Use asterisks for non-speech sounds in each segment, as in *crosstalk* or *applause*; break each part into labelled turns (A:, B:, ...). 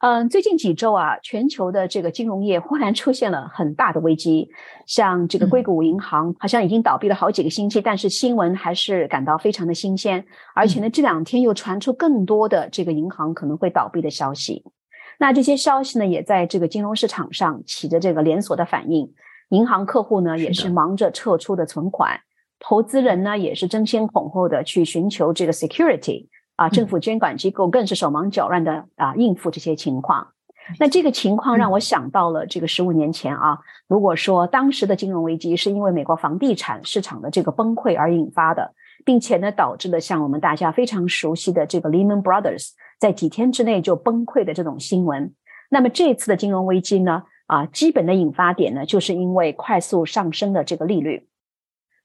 A: 嗯，最近几周啊，全球的这个金融业忽然出现了很大的危机，像这个硅谷银行好像已经倒闭了好几个星期，但是新闻还是感到非常的新鲜，而且呢，这两天又传出更多的这个银行可能会倒闭的消息。那这些消息呢，也在这个金融市场上起着这个连锁的反应，银行客户呢也是忙着撤出的存款，投资人呢也是争先恐后的去寻求这个 security。啊，政府监管机构更是手忙脚乱的啊应付这些情况。那这个情况让我想到了这个十五年前啊，如果说当时的金融危机是因为美国房地产市场的这个崩溃而引发的，并且呢导致了像我们大家非常熟悉的这个 Lehman Brothers 在几天之内就崩溃的这种新闻，那么这次的金融危机呢啊，基本的引发点呢就是因为快速上升的这个利率。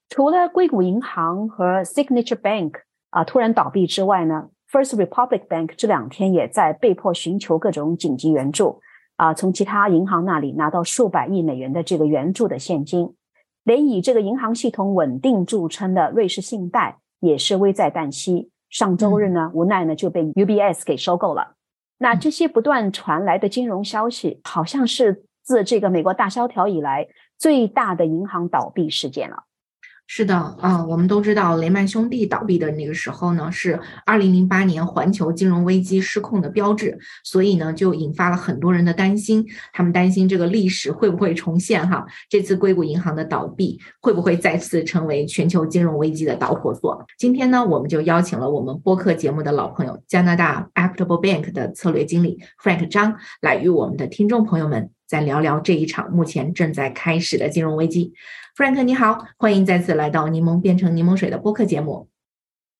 A: 除了硅谷银行和 Signature Bank。啊，突然倒闭之外呢，First Republic Bank 这两天也在被迫寻求各种紧急援助，啊，从其他银行那里拿到数百亿美元的这个援助的现金，连以这个银行系统稳定著称的瑞士信贷也是危在旦夕。上周日呢，无奈呢就被 UBS 给收购了。那这些不断传来的金融消息，好像是自这个美国大萧条以来最大的银行倒闭事件了。
B: 是的，啊，我们都知道雷曼兄弟倒闭的那个时候呢，是二零零八年环球金融危机失控的标志，所以呢，就引发了很多人的担心，他们担心这个历史会不会重现？哈，这次硅谷银行的倒闭会不会再次成为全球金融危机的导火索？今天呢，我们就邀请了我们播客节目的老朋友，加拿大 Equitable Bank 的策略经理 Frank 张，来与我们的听众朋友们再聊聊这一场目前正在开始的金融危机。Frank，你好，欢迎再次来到柠檬变成柠檬水的播客节目。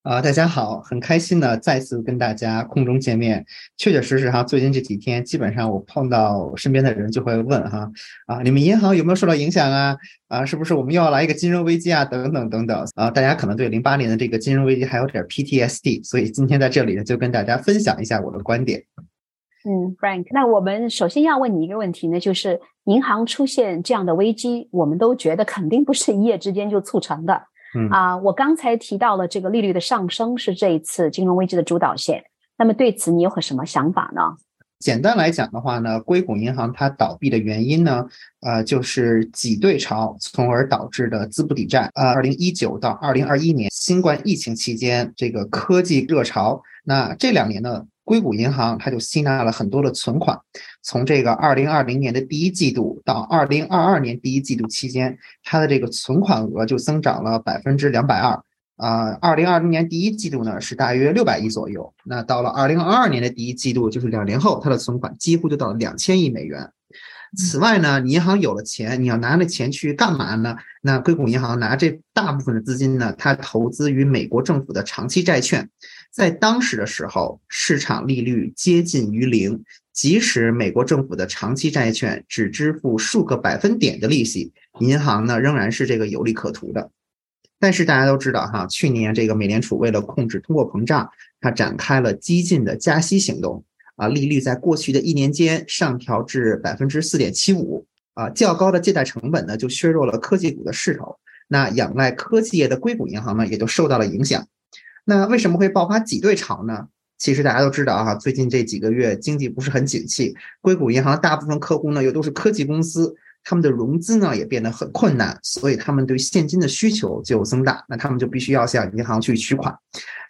C: 啊，大家好，很开心呢，再次跟大家空中见面。确确实实哈，最近这几天，基本上我碰到身边的人就会问哈，啊，你们银行有没有受到影响啊？啊，是不是我们又要来一个金融危机啊？等等等等啊，大家可能对零八年的这个金融危机还有点 PTSD，所以今天在这里呢，就跟大家分享一下我的观点。
A: 嗯，Frank，那我们首先要问你一个问题呢，就是银行出现这样的危机，我们都觉得肯定不是一夜之间就促成的。
C: 嗯
A: 啊，我刚才提到了这个利率的上升是这一次金融危机的主导线，那么对此你有何什么想法呢？
C: 简单来讲的话呢，硅谷银行它倒闭的原因呢，呃，就是挤兑潮，从而导致的资不抵债。呃，二零一九到二零二一年新冠疫情期间，这个科技热潮，那这两年呢？硅谷银行它就吸纳了很多的存款，从这个二零二零年的第一季度到二零二二年第一季度期间，它的这个存款额就增长了百分之两百二。啊，二零二零年第一季度呢是大约六百亿左右，那到了二零二二年的第一季度，就是两年后，它的存款几乎就到了两千亿美元。此外呢，你银行有了钱，你要拿那钱去干嘛呢？那硅谷银行拿这大部分的资金呢，它投资于美国政府的长期债券。在当时的时候，市场利率接近于零，即使美国政府的长期债券只支付数个百分点的利息，银行呢仍然是这个有利可图的。但是大家都知道哈，去年这个美联储为了控制通货膨胀，它展开了激进的加息行动啊，利率在过去的一年间上调至百分之四点七五啊，较高的借贷成本呢就削弱了科技股的势头，那仰赖科技业的硅谷银行呢也就受到了影响。那为什么会爆发挤兑潮呢？其实大家都知道啊，最近这几个月经济不是很景气，硅谷银行大部分客户呢又都是科技公司，他们的融资呢也变得很困难，所以他们对现金的需求就增大，那他们就必须要向银行去取款。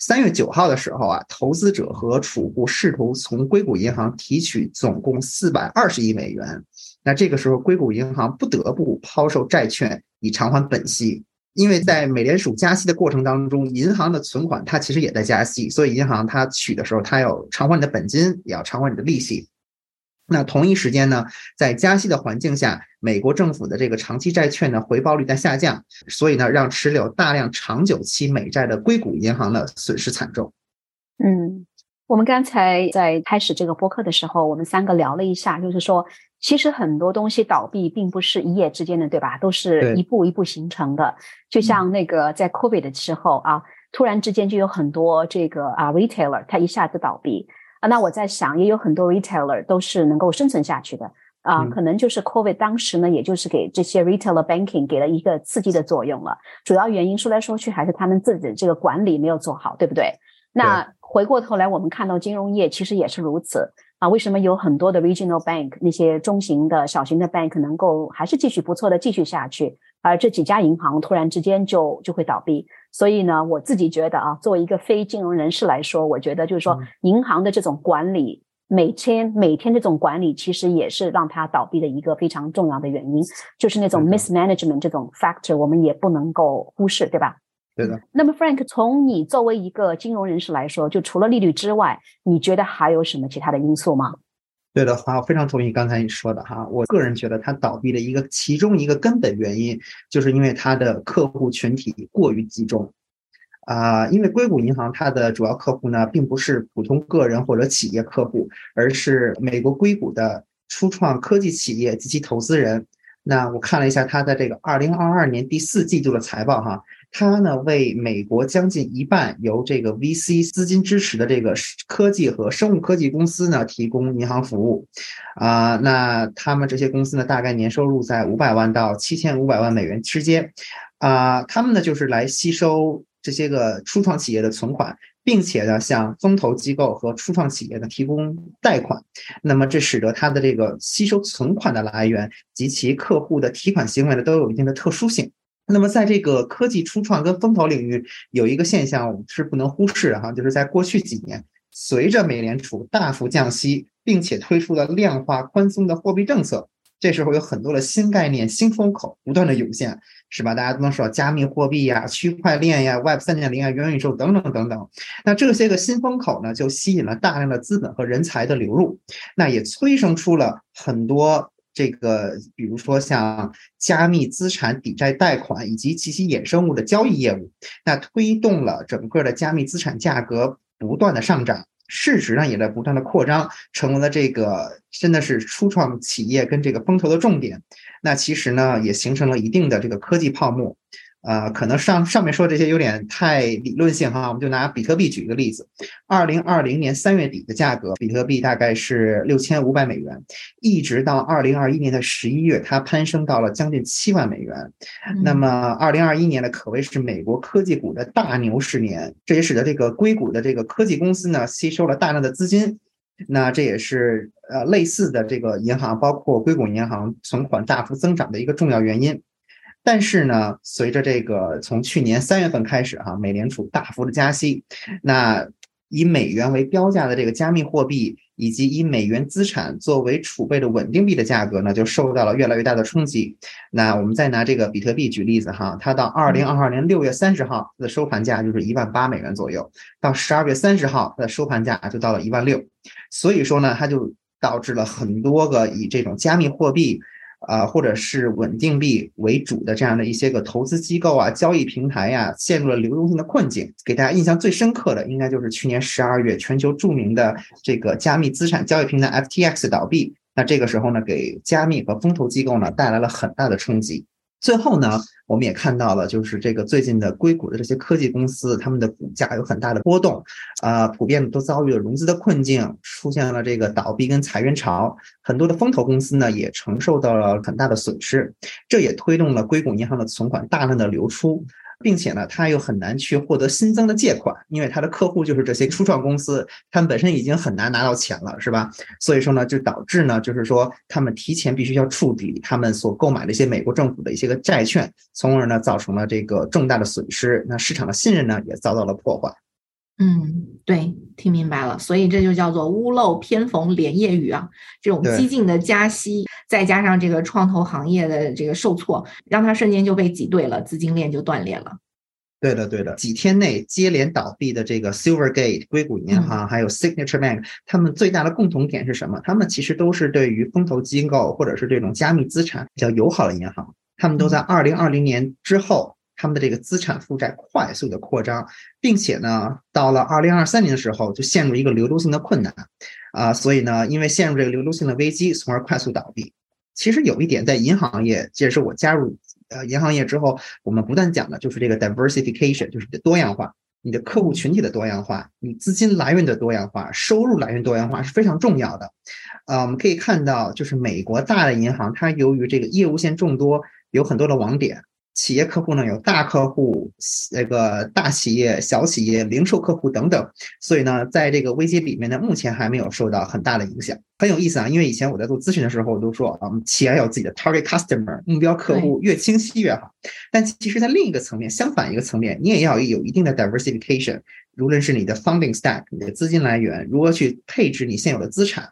C: 三月九号的时候啊，投资者和储户试图从硅谷银行提取总共四百二十亿美元，那这个时候硅谷银行不得不抛售债券以偿还本息。因为在美联储加息的过程当中，银行的存款它其实也在加息，所以银行它取的时候，它要偿还你的本金，也要偿还你的利息。那同一时间呢，在加息的环境下，美国政府的这个长期债券的回报率在下降，所以呢，让持有大量长久期美债的硅谷银行呢损失惨重。
A: 嗯，我们刚才在开始这个播客的时候，我们三个聊了一下，就是说，其实很多东西倒闭并不是一夜之间的，对吧？都是一步一步形成的。就像那个在 COVID 的时候啊，突然之间就有很多这个啊 retailer，它一下子倒闭啊。那我在想，也有很多 retailer 都是能够生存下去的啊。可能就是 COVID 当时呢，也就是给这些 retailer banking 给了一个刺激的作用了。主要原因说来说去还是他们自己的这个管理没有做好，对不对？那回过头来，我们看到金融业其实也是如此啊。为什么有很多的 regional bank 那些中型的小型的 bank 能够还是继续不错的继续下去，而这几家银行突然之间就就会倒闭？所以呢，我自己觉得啊，作为一个非金融人士来说，我觉得就是说，银行的这种管理，每天每天这种管理，其实也是让它倒闭的一个非常重要的原因，就是那种 mismanagement 这种 factor，我们也不能够忽视，对吧？
C: 对的。
A: 那么，Frank，从你作为一个金融人士来说，就除了利率之外，你觉得还有什么其他的因素吗？
C: 对的，话我非常同意刚才你说的哈。我个人觉得，它倒闭的一个其中一个根本原因，就是因为它的客户群体过于集中。啊，因为硅谷银行它的主要客户呢，并不是普通个人或者企业客户，而是美国硅谷的初创科技企业及其投资人。那我看了一下它的这个二零二二年第四季度的财报哈。它呢，为美国将近一半由这个 VC 资金支持的这个科技和生物科技公司呢提供银行服务，啊，那他们这些公司呢，大概年收入在五百万到七千五百万美元之间，啊，他们呢就是来吸收这些个初创企业的存款，并且呢向风投机构和初创企业呢提供贷款，那么这使得它的这个吸收存款的来源及其客户的提款行为呢都有一定的特殊性。那么，在这个科技初创跟风投领域，有一个现象我们是不能忽视的哈，就是在过去几年，随着美联储大幅降息，并且推出了量化宽松的货币政策，这时候有很多的新概念、新风口不断的涌现，是吧？大家都能说加密货币呀、区块链呀、Web 三点零啊、元宇宙等等等等。那这些个新风口呢，就吸引了大量的资本和人才的流入，那也催生出了很多。这个，比如说像加密资产抵债贷款以及其其衍生物的交易业务，那推动了整个的加密资产价格不断的上涨，市值呢也在不断的扩张，成为了这个真的是初创企业跟这个风投的重点。那其实呢，也形成了一定的这个科技泡沫。呃，可能上上面说这些有点太理论性哈，我们就拿比特币举一个例子。二零二零年三月底的价格，比特币大概是六千五百美元，一直到二零二一年的十一月，它攀升到了将近七万美元。那么二零二一年呢，可谓是美国科技股的大牛市年，这也使得这个硅谷的这个科技公司呢，吸收了大量的资金。那这也是呃类似的这个银行，包括硅谷银行存款大幅增长的一个重要原因。但是呢，随着这个从去年三月份开始哈，美联储大幅的加息，那以美元为标价的这个加密货币，以及以美元资产作为储备的稳定币的价格呢，就受到了越来越大的冲击。那我们再拿这个比特币举例子哈，它到二零二二年六月三十号的收盘价就是一万八美元左右，到十二月三十号的收盘价就到了一万六，所以说呢，它就导致了很多个以这种加密货币。啊，或者是稳定币为主的这样的一些个投资机构啊、交易平台呀，陷入了流动性的困境。给大家印象最深刻的，应该就是去年十二月，全球著名的这个加密资产交易平台 FTX 倒闭。那这个时候呢，给加密和风投机构呢带来了很大的冲击。最后呢，我们也看到了，就是这个最近的硅谷的这些科技公司，他们的股价有很大的波动，啊，普遍都遭遇了融资的困境，出现了这个倒闭跟裁员潮，很多的风投公司呢也承受到了很大的损失，这也推动了硅谷银行的存款大量的流出。并且呢，他又很难去获得新增的借款，因为他的客户就是这些初创公司，他们本身已经很难拿到钱了，是吧？所以说呢，就导致呢，就是说他们提前必须要处理他们所购买的一些美国政府的一些个债券，从而呢造成了这个重大的损失，那市场的信任呢也遭到了破坏。
B: 嗯，对，听明白了，所以这就叫做屋漏偏逢连夜雨啊！这种激进的加息，再加上这个创投行业的这个受挫，让它瞬间就被挤兑了，资金链就断裂了。
C: 对的，对的，几天内接连倒闭的这个 Silvergate 硅谷银行，还有 Signature Bank，他们最大的共同点是什么？他们其实都是对于风投机构或者是这种加密资产比较友好的银行，他们都在二零二零年之后。他们的这个资产负债快速的扩张，并且呢，到了二零二三年的时候就陷入一个流动性的困难，啊，所以呢，因为陷入这个流动性的危机，从而快速倒闭。其实有一点在银行业，这也是我加入呃银行业之后，我们不断讲的就是这个 diversification，就是多样化。你的客户群体的多样化，你资金来源的多样化，收入来源多样化是非常重要的。啊，我们可以看到，就是美国大的银行，它由于这个业务线众多，有很多的网点。企业客户呢有大客户、那个大企业、小企业、零售客户等等，所以呢，在这个危机里面呢，目前还没有受到很大的影响。很有意思啊，因为以前我在做咨询的时候，我都说啊，企业要有自己的 target customer 目标客户，越清晰越好。但其实，在另一个层面，相反一个层面，你也要有一定的 diversification，无论是你的 funding stack，你的资金来源，如何去配置你现有的资产，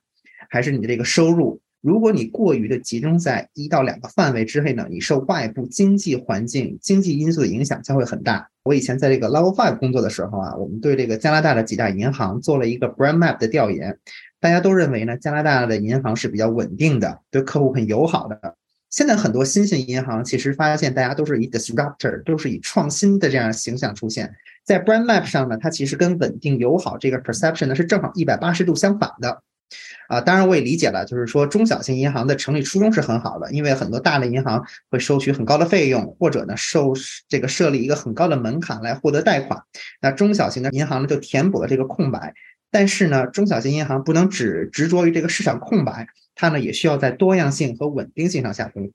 C: 还是你的这个收入。如果你过于的集中在一到两个范围之内呢，你受外部经济环境、经济因素的影响将会很大。我以前在这个 Level Five 工作的时候啊，我们对这个加拿大的几大银行做了一个 Brand Map 的调研，大家都认为呢，加拿大的银行是比较稳定的，对客户很友好的。现在很多新兴银行其实发现，大家都是以 Disruptor，都是以创新的这样形象出现在 Brand Map 上呢，它其实跟稳定友好这个 Perception 呢是正好一百八十度相反的。啊，当然我也理解了，就是说中小型银行的成立初衷是很好的，因为很多大的银行会收取很高的费用，或者呢受这个设立一个很高的门槛来获得贷款，那中小型的银行呢就填补了这个空白。但是呢，中小型银行不能只执着于这个市场空白，它呢也需要在多样性和稳定性上下功夫。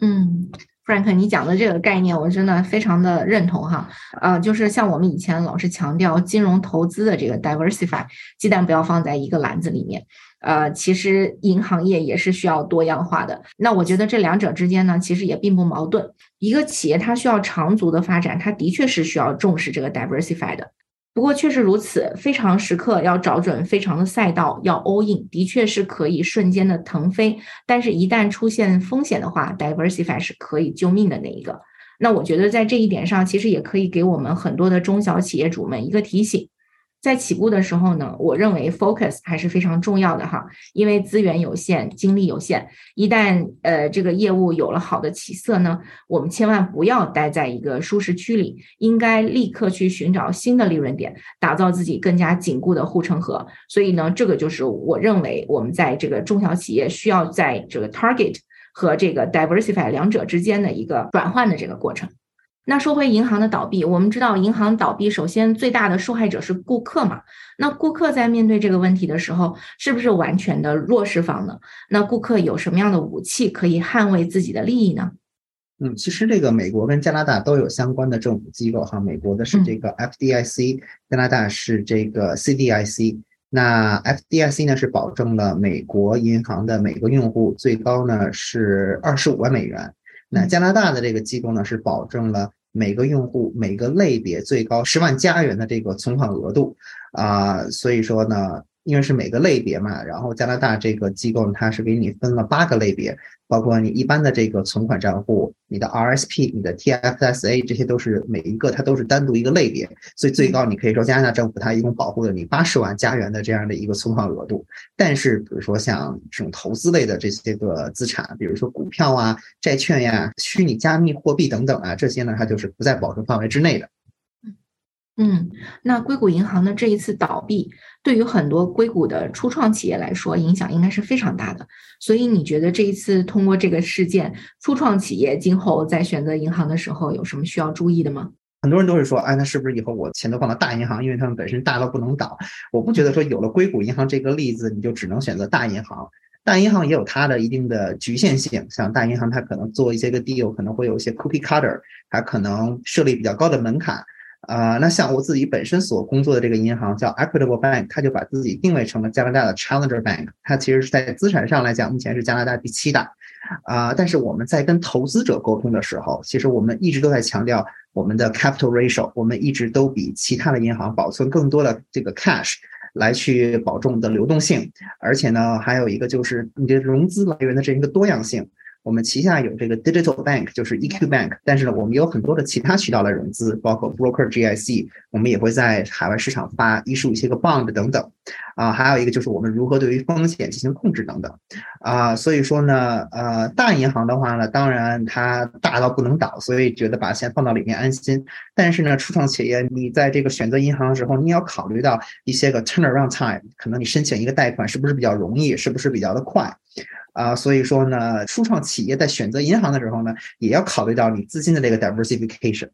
B: 嗯。Frank，你讲的这个概念，我真的非常的认同哈。呃，就是像我们以前老是强调金融投资的这个 diversify，鸡蛋不要放在一个篮子里面。呃，其实银行业也是需要多样化的。那我觉得这两者之间呢，其实也并不矛盾。一个企业它需要长足的发展，它的确是需要重视这个 diversify 的。不过确实如此，非常时刻要找准非常的赛道，要 all in，的确是可以瞬间的腾飞。但是，一旦出现风险的话，diversify 是可以救命的那一个。那我觉得在这一点上，其实也可以给我们很多的中小企业主们一个提醒。在起步的时候呢，我认为 focus 还是非常重要的哈，因为资源有限，精力有限。一旦呃这个业务有了好的起色呢，我们千万不要待在一个舒适区里，应该立刻去寻找新的利润点，打造自己更加紧固的护城河。所以呢，这个就是我认为我们在这个中小企业需要在这个 target 和这个 diversify 两者之间的一个转换的这个过程。那说回银行的倒闭，我们知道银行倒闭，首先最大的受害者是顾客嘛。那顾客在面对这个问题的时候，是不是完全的弱势方呢？那顾客有什么样的武器可以捍卫自己的利益呢？
C: 嗯，其实这个美国跟加拿大都有相关的政府机构哈，美国的是这个 FDIC，加拿大是这个 CDIC。那 FDIC 呢是保证了美国银行的每个用户最高呢是二十五万美元。那加拿大的这个机构呢，是保证了每个用户每个类别最高十万加元的这个存款额度，啊，所以说呢。因为是每个类别嘛，然后加拿大这个机构，它是给你分了八个类别，包括你一般的这个存款账户、你的 RSP、你的 TFSA，这些都是每一个它都是单独一个类别，所以最高你可以说加拿大政府它一共保护了你八十万加元的这样的一个存款额度。但是比如说像这种投资类的这些个资产，比如说股票啊、债券呀、虚拟加密货币等等啊，这些呢它就是不在保证范围之内的。
B: 嗯，那硅谷银行的这一次倒闭，对于很多硅谷的初创企业来说，影响应该是非常大的。所以你觉得这一次通过这个事件，初创企业今后在选择银行的时候有什么需要注意的吗？
C: 很多人都会说，哎，那是不是以后我钱都放到大银行，因为他们本身大到不能倒？我不觉得说有了硅谷银行这个例子，你就只能选择大银行。大银行也有它的一定的局限性，像大银行它可能做一些个 deal，可能会有一些 cookie cutter，还可能设立比较高的门槛。啊，那像我自己本身所工作的这个银行叫 Equitable Bank，它就把自己定位成了加拿大的 Challenger Bank，它其实是在资产上来讲，目前是加拿大第七大。啊，但是我们在跟投资者沟通的时候，其实我们一直都在强调我们的 capital ratio，我们一直都比其他的银行保存更多的这个 cash 来去保证我们的流动性，而且呢，还有一个就是你的融资来源的这一个多样性。我们旗下有这个 Digital Bank，就是 EQ Bank，但是呢，我们有很多的其他渠道来融资，包括 Broker GIC，我们也会在海外市场发一、十五些个 bond 等等。啊，还有一个就是我们如何对于风险进行控制等等，啊，所以说呢，呃，大银行的话呢，当然它大到不能倒，所以觉得把钱放到里面安心。但是呢，初创企业你在这个选择银行的时候，你要考虑到一些个 turnaround time，可能你申请一个贷款是不是比较容易，是不是比较的快，啊，所以说呢，初创企业在选择银行的时候呢，也要考虑到你资金的这个 diversification。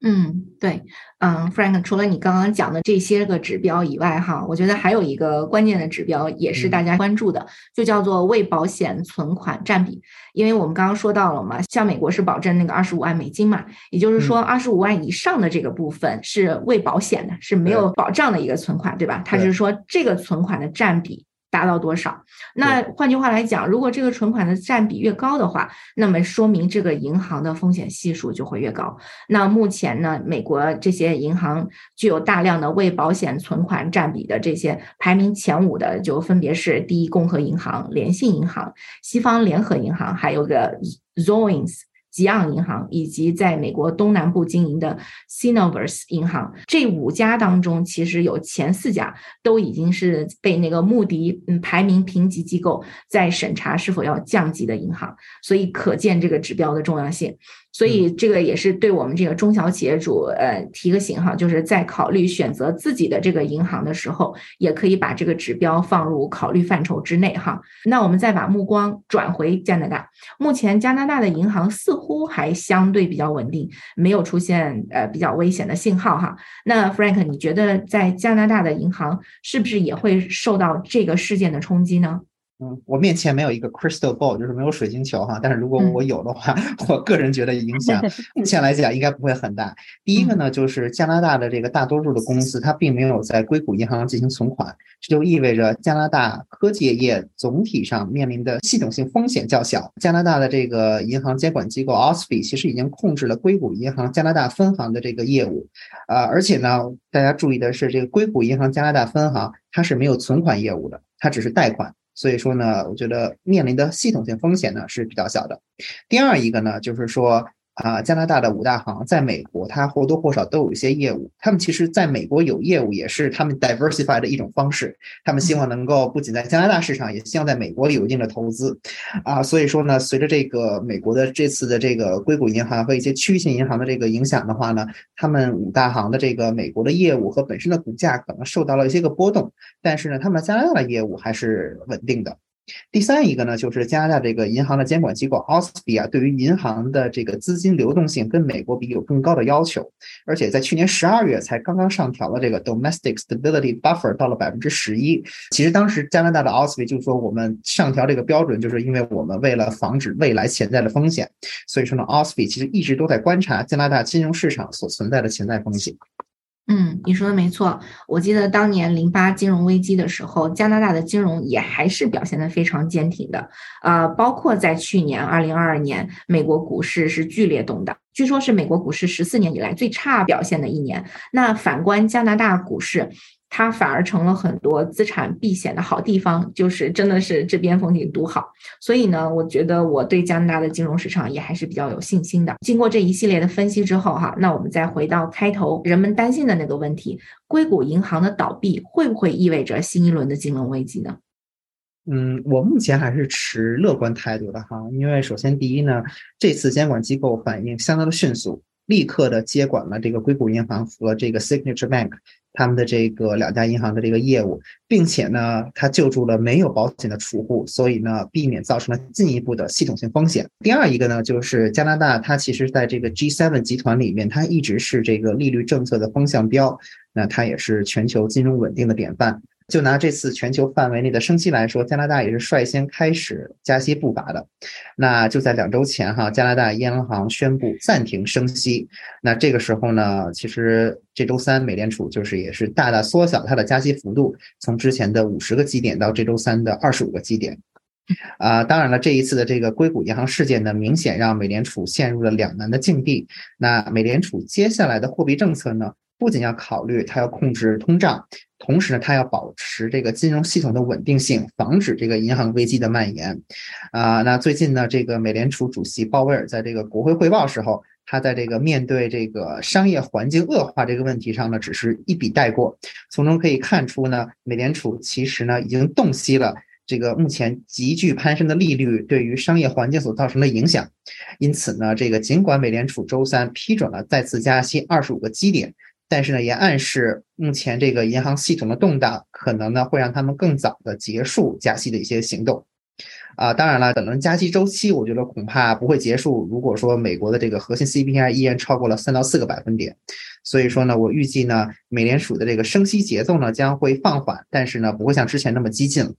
B: 嗯，对，嗯，Frank，除了你刚刚讲的这些个指标以外，哈，我觉得还有一个关键的指标也是大家关注的，就叫做未保险存款占比。因为我们刚刚说到了嘛，像美国是保证那个二十五万美金嘛，也就是说二十五万以上的这个部分是未保险的，是没有保障的一个存款，对吧？它就是说这个存款的占比。达到多少？那换句话来讲，如果这个存款的占比越高的话，那么说明这个银行的风险系数就会越高。那目前呢，美国这些银行具有大量的未保险存款占比的这些排名前五的，就分别是第一共和银行、联信银行、西方联合银行，还有个 Zoins。吉昂银行以及在美国东南部经营的 s i n o v e r s 银行，这五家当中，其实有前四家都已经是被那个穆迪嗯排名评级机构在审查是否要降级的银行，所以可见这个指标的重要性。所以这个也是对我们这个中小企业主，呃，提个醒哈，就是在考虑选择自己的这个银行的时候，也可以把这个指标放入考虑范畴之内哈。那我们再把目光转回加拿大，目前加拿大的银行似乎乎还相对比较稳定，没有出现呃比较危险的信号哈。那 Frank，你觉得在加拿大的银行是不是也会受到这个事件的冲击呢？
C: 嗯，我面前没有一个 crystal ball，就是没有水晶球哈。但是如果我有的话，*laughs* 我个人觉得影 *laughs* 响目前来讲应该不会很大。第一个呢，就是加拿大的这个大多数的公司，它并没有在硅谷银行进行存款，这就意味着加拿大科技业总体上面临的系统性风险较小。加拿大的这个银行监管机构 OSFI 其实已经控制了硅谷银行加拿大分行的这个业务，啊，而且呢，大家注意的是，这个硅谷银行加拿大分行它是没有存款业务的，它只是贷款。所以说呢，我觉得面临的系统性风险呢是比较小的。第二一个呢，就是说。啊，加拿大的五大行在美国，它或多或少都有一些业务。他们其实在美国有业务，也是他们 diversify 的一种方式。他们希望能够不仅在加拿大市场，也希望在美国有一定的投资。啊，所以说呢，随着这个美国的这次的这个硅谷银行和一些区域性银行的这个影响的话呢，他们五大行的这个美国的业务和本身的股价可能受到了一些个波动，但是呢，他们加拿大的业务还是稳定的。第三一个呢，就是加拿大这个银行的监管机构 OSFI 啊，对于银行的这个资金流动性跟美国比有更高的要求，而且在去年十二月才刚刚上调了这个 Domestic Stability Buffer 到了百分之十一。其实当时加拿大的 OSFI 就说，我们上调这个标准，就是因为我们为了防止未来潜在的风险。所以说呢，OSFI 其实一直都在观察加拿大金融市场所存在的潜在风险。
B: 嗯，你说的没错。我记得当年零八金融危机的时候，加拿大的金融也还是表现得非常坚挺的。呃，包括在去年二零二二年，美国股市是剧烈动荡，据说是美国股市十四年以来最差表现的一年。那反观加拿大股市。它反而成了很多资产避险的好地方，就是真的是这边风景独好。所以呢，我觉得我对加拿大的金融市场也还是比较有信心的。经过这一系列的分析之后，哈，那我们再回到开头人们担心的那个问题：硅谷银行的倒闭会不会意味着新一轮的金融危机呢？
C: 嗯，我目前还是持乐观态度的哈，因为首先第一呢，这次监管机构反应相当的迅速。立刻的接管了这个硅谷银行和这个 Signature Bank 他们的这个两家银行的这个业务，并且呢，它救助了没有保险的储户，所以呢，避免造成了进一步的系统性风险。第二一个呢，就是加拿大，它其实在这个 G7 集团里面，它一直是这个利率政策的风向标，那它也是全球金融稳定的典范。就拿这次全球范围内的升息来说，加拿大也是率先开始加息步伐的。那就在两周前，哈，加拿大央行宣布暂停升息。那这个时候呢，其实这周三美联储就是也是大大缩小它的加息幅度，从之前的五十个基点到这周三的二十五个基点。啊，当然了，这一次的这个硅谷银行事件呢，明显让美联储陷入了两难的境地。那美联储接下来的货币政策呢？不仅要考虑它要控制通胀，同时呢，它要保持这个金融系统的稳定性，防止这个银行危机的蔓延。啊，那最近呢，这个美联储主席鲍威尔在这个国会汇报时候，他在这个面对这个商业环境恶化这个问题上呢，只是一笔带过。从中可以看出呢，美联储其实呢已经洞悉了这个目前急剧攀升的利率对于商业环境所造成的影响。因此呢，这个尽管美联储周三批准了再次加息二十五个基点。但是呢，也暗示目前这个银行系统的动荡可能呢会让他们更早的结束加息的一些行动，啊，当然了，本轮加息周期我觉得恐怕不会结束。如果说美国的这个核心 CPI 依然超过了三到四个百分点，所以说呢，我预计呢，美联储的这个升息节奏呢将会放缓，但是呢，不会像之前那么激进。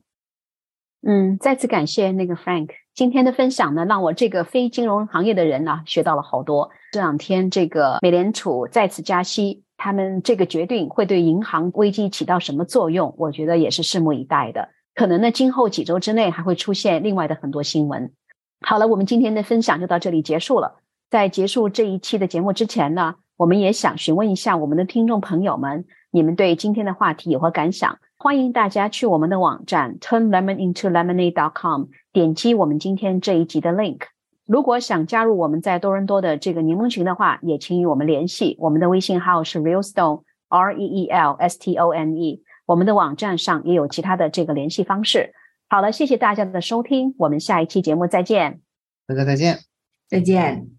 A: 嗯，再次感谢那个 Frank 今天的分享呢，让我这个非金融行业的人呢学到了好多。这两天这个美联储再次加息。他们这个决定会对银行危机起到什么作用？我觉得也是拭目以待的。可能呢，今后几周之内还会出现另外的很多新闻。好了，我们今天的分享就到这里结束了。在结束这一期的节目之前呢，我们也想询问一下我们的听众朋友们，你们对今天的话题有何感想？欢迎大家去我们的网站 turnlemonintolemonade.com 点击我们今天这一集的 link。如果想加入我们在多伦多的这个柠檬群的话，也请与我们联系。我们的微信号是 realstone r e e l s t o n e。我们的网站上也有其他的这个联系方式。好了，谢谢大家的收听，我们下一期节目再见。
C: 大家再见，
B: 再见。